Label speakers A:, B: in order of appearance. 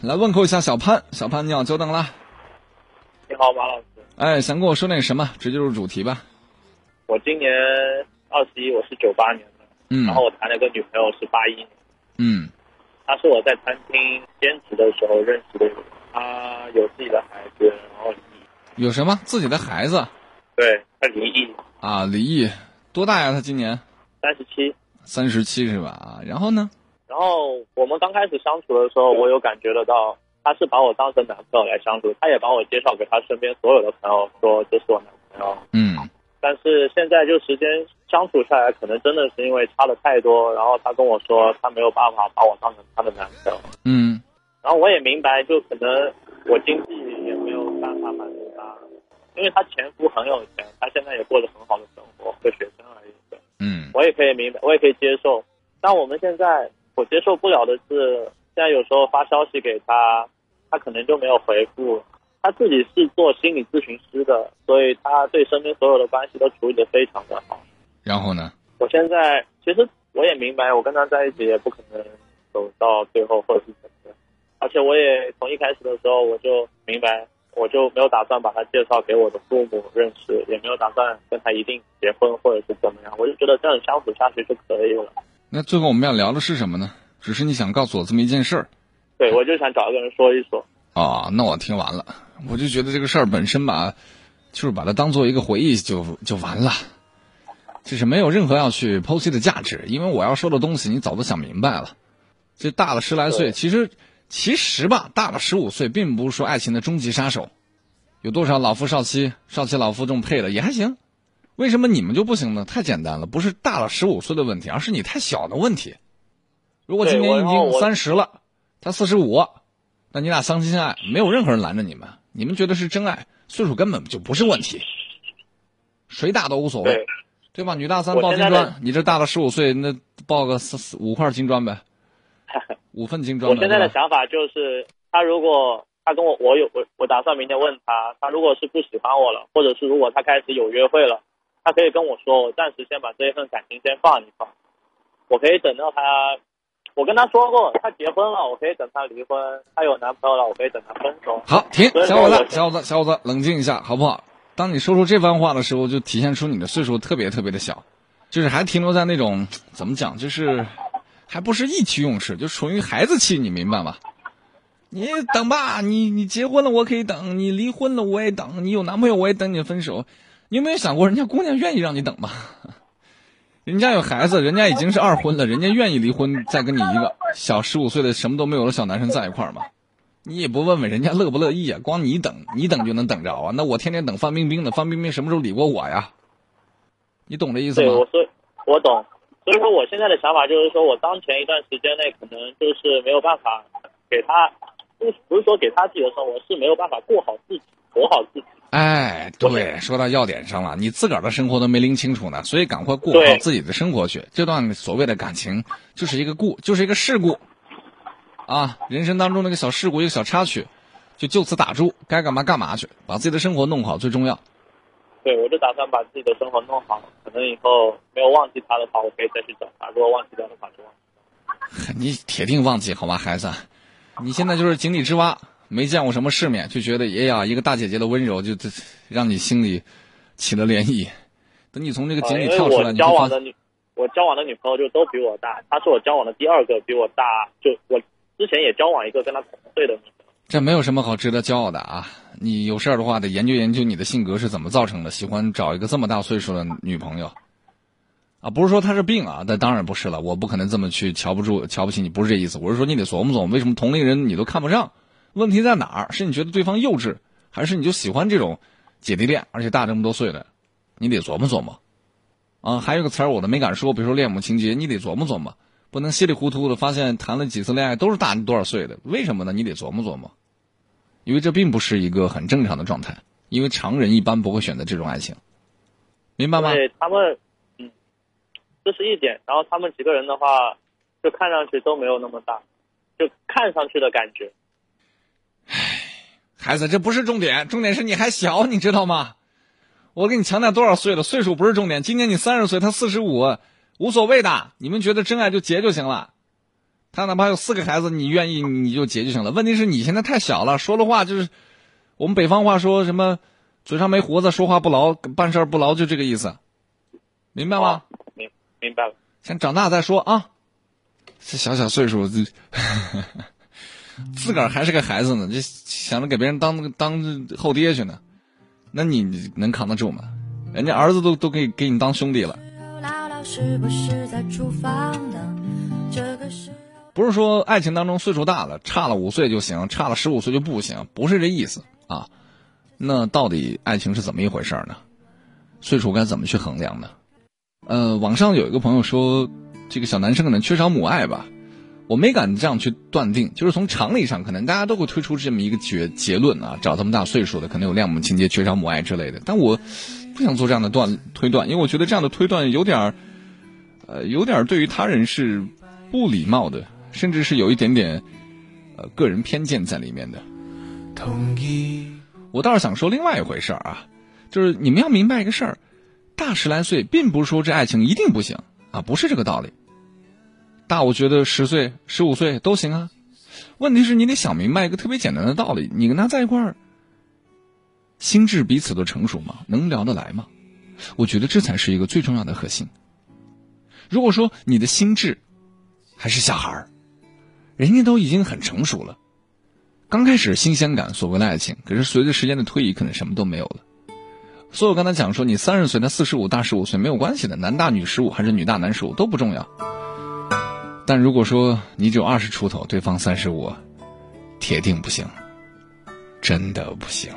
A: 来问候一下小潘，小潘你好，久等了。
B: 你好，马老师。
A: 哎，想跟我说点什么？直接入主题吧。
B: 我今年二十一，我是九八年的，
A: 嗯
B: 然后我谈了个女朋友是八一年，
A: 嗯
B: 她是我在餐厅兼职的时候认识的人，她有自己的孩子，然后离异，
A: 有什么自己的孩子
B: 对，她离异，
A: 啊？离异多大呀？她今年
B: 三十七。
A: 三十七是吧？啊，然后呢？
B: 然后我们刚开始相处的时候，我有感觉得到，他是把我当成男朋友来相处，他也把我介绍给他身边所有的朋友，说这是我男朋友。
A: 嗯
B: 但是现在就时间相处下来，可能真的是因为差的太多，然后他跟我说他没有办法把我当成他的男朋友。
A: 嗯
B: 然后我也明白，就可能我经济也没有办法满足他，因为他前夫很有钱，他现在也过着很好的生活，个学生而已。
A: 嗯
B: 我也可以明白，我也可以接受。但我们现在我接受不了的是，现在有时候发消息给他，他可能就没有回复。他自己是做心理咨询师的，所以他对身边所有的关系都处理得非常的好。
A: 然后呢？
B: 我现在其实我也明白，我跟他在一起也不可能走到最后或者是怎么样，而且我也从一开始的时候我就明白，我就没有打算把他介绍给我的父母认识，也没有打算跟他一定结婚或者是怎么样，我就觉得这样相处下去就可以了。
A: 那最后我们要聊的是什么呢？只是你想告诉我这么一件事儿
B: 对，我就想找一个人说一说。
A: 啊？那我听完了，我就觉得这个事儿本身吧，就是把它当做一个回忆就就完了，就是没有任何要去剖析的价值，因为我要说的东西你早都想明白了。这大了十来岁，其实其实吧，大了十五岁，并不是说爱情的终极杀手。有多少老夫少妻、少妻老夫这么配的也还行，为什么你们就不行呢？太简单了，不是大了十五岁的问题，而是你太小的问题。如果今年已经三十了，他四十五，那你俩相亲相爱，没有任何人拦着你们，你们觉得是真爱，岁数根本就不是问题，谁大都无所谓
B: 对，，
A: 对吧？女大三抱金砖，你这大了十五岁，那抱个四四五块金砖呗，五份金砖。
B: 我现在的想法就是，他如果他跟我，我有我我打算明天问他，他如果是不喜欢我了，或者是如果他开始有约会了，他可以跟我说，我暂时先把这一份感情先放一放，我可以等到他，我跟他说过，他结婚了，我可以等他离婚，他有男朋友了，我可以等他分手。
A: 好，停，小伙子，小伙子，小伙子，冷静一下，好不好？当你说出这番话的时候，就体现出你的岁数特别特别的小，就是还停留在那种怎么讲，就是还不是意气用事，就属于孩子气，你明白吗？你等吧，你你结婚了我可以等，你离婚了我也等，你有男朋友我也等你分手。你有没有想过，人家姑娘愿意让你等吗？人家有孩子，人家已经是二婚了，人家愿意离婚，再跟你一个小十五岁的什么都没有的小男生在一块儿吗？你也不问问人家乐不乐意啊？光你等，你等就能等着啊？那我天天等范冰冰呢，范冰冰什么时候理过我呀？你懂这意思
B: 对，
A: 吗
B: 我？所以我懂，所以说我现在的想法就是说，我当前一段时间内可能就是没有办法给他，不是不是说给他自己的生活，是没有办法过好自己，活好自己。
A: 哎，对，说到要点上了，你自个儿的生活都没拎清楚呢，所以赶快过
B: 对
A: 好自己的生活去。这段所谓的感情就是一个故，就是一个事故，啊，人生当中那个小事故，一个小插曲，就就此打住，该干嘛干嘛去，把自己的生活弄好最重要。
B: 对，我就打算把自己的生活弄好，可能以后没有忘记他的话，我可以再去找他；如果忘记掉的话，就忘记。
A: 你铁定忘记好吗，孩子？你现在就是井底之蛙，没见过什么世面，就觉得哎呀，一个大姐姐的温柔就这让你心里起了涟漪。等你从这个井里跳出来，你，
B: 交往的女，我交往的女朋友就都比我大，她是我交往的第二个比我大，就我之前也交往一个跟她同岁的女。
A: 这没有什么好值得骄傲的啊！你有事儿的话，得研究研究你的性格是怎么造成的，喜欢找一个这么大岁数的女朋友。啊，不是说他是病啊，那当然不是了，我不可能这么去瞧不住、瞧不起你，不是这意思。我是说你得琢磨琢磨，为什么同龄人你都看不上？问题在哪儿？是你觉得对方幼稚，还是你就喜欢这种姐弟恋，而且大这么多岁的？你得琢磨琢磨。啊，还有个词儿我都没敢说，比如说恋母情节，你得琢磨琢磨，不能稀里糊涂的发现谈了几次恋爱都是大你多少岁的，为什么呢？你得琢磨琢磨，因为这并不是一个很正常的状态，因为常人一般不会选择这种爱情，明白吗？
B: 对他们，嗯，这是一点。然后他们几个人的话，就看上去都没有那么大，就看上去的感觉。
A: 孩子，这不是重点，重点是你还小，你知道吗？我给你强调多少岁了，岁数不是重点。今年你三十岁，他四十五，无所谓的。你们觉得真爱就结就行了，他哪怕有四个孩子，你愿意你就结就行了。问题是你现在太小了，说的话就是我们北方话说什么嘴上没胡子，说话不牢，办事不牢，就这个意思，明白吗？
B: 明明白了。
A: 先长大再说啊。这小小岁数，这 自个儿还是个孩子呢，就想着给别人当当后爹去呢，那你能扛得住吗？人家儿子都都给给你当兄弟了。不是说爱情当中岁数大了差了五岁就行，差了十五岁就不行，不是这意思啊。那到底爱情是怎么一回事呢？岁数该怎么去衡量呢？呃，网上有一个朋友说，这个小男生可能缺少母爱吧。我没敢这样去断定，就是从常理上，可能大家都会推出这么一个结结论啊。找这么大岁数的，可能有恋母情节、缺少母爱之类的。但我不想做这样的断推断，因为我觉得这样的推断有点儿，呃，有点儿对于他人是不礼貌的，甚至是有一点点呃个人偏见在里面的。同意。我倒是想说另外一回事儿啊，就是你们要明白一个事儿，大十来岁，并不是说这爱情一定不行啊，不是这个道理。大，我觉得十岁、十五岁都行啊。问题是你得想明白一个特别简单的道理：你跟他在一块儿，心智彼此都成熟吗？能聊得来吗？我觉得这才是一个最重要的核心。如果说你的心智还是小孩儿，人家都已经很成熟了，刚开始新鲜感，所谓的爱情，可是随着时间的推移，可能什么都没有了。所以我刚才讲说，你三十岁，他四十五，大十五岁没有关系的，男大女十五还是女大男十五都不重要。但如果说你只有二十出头，对方三十五，铁定不行，真的不行。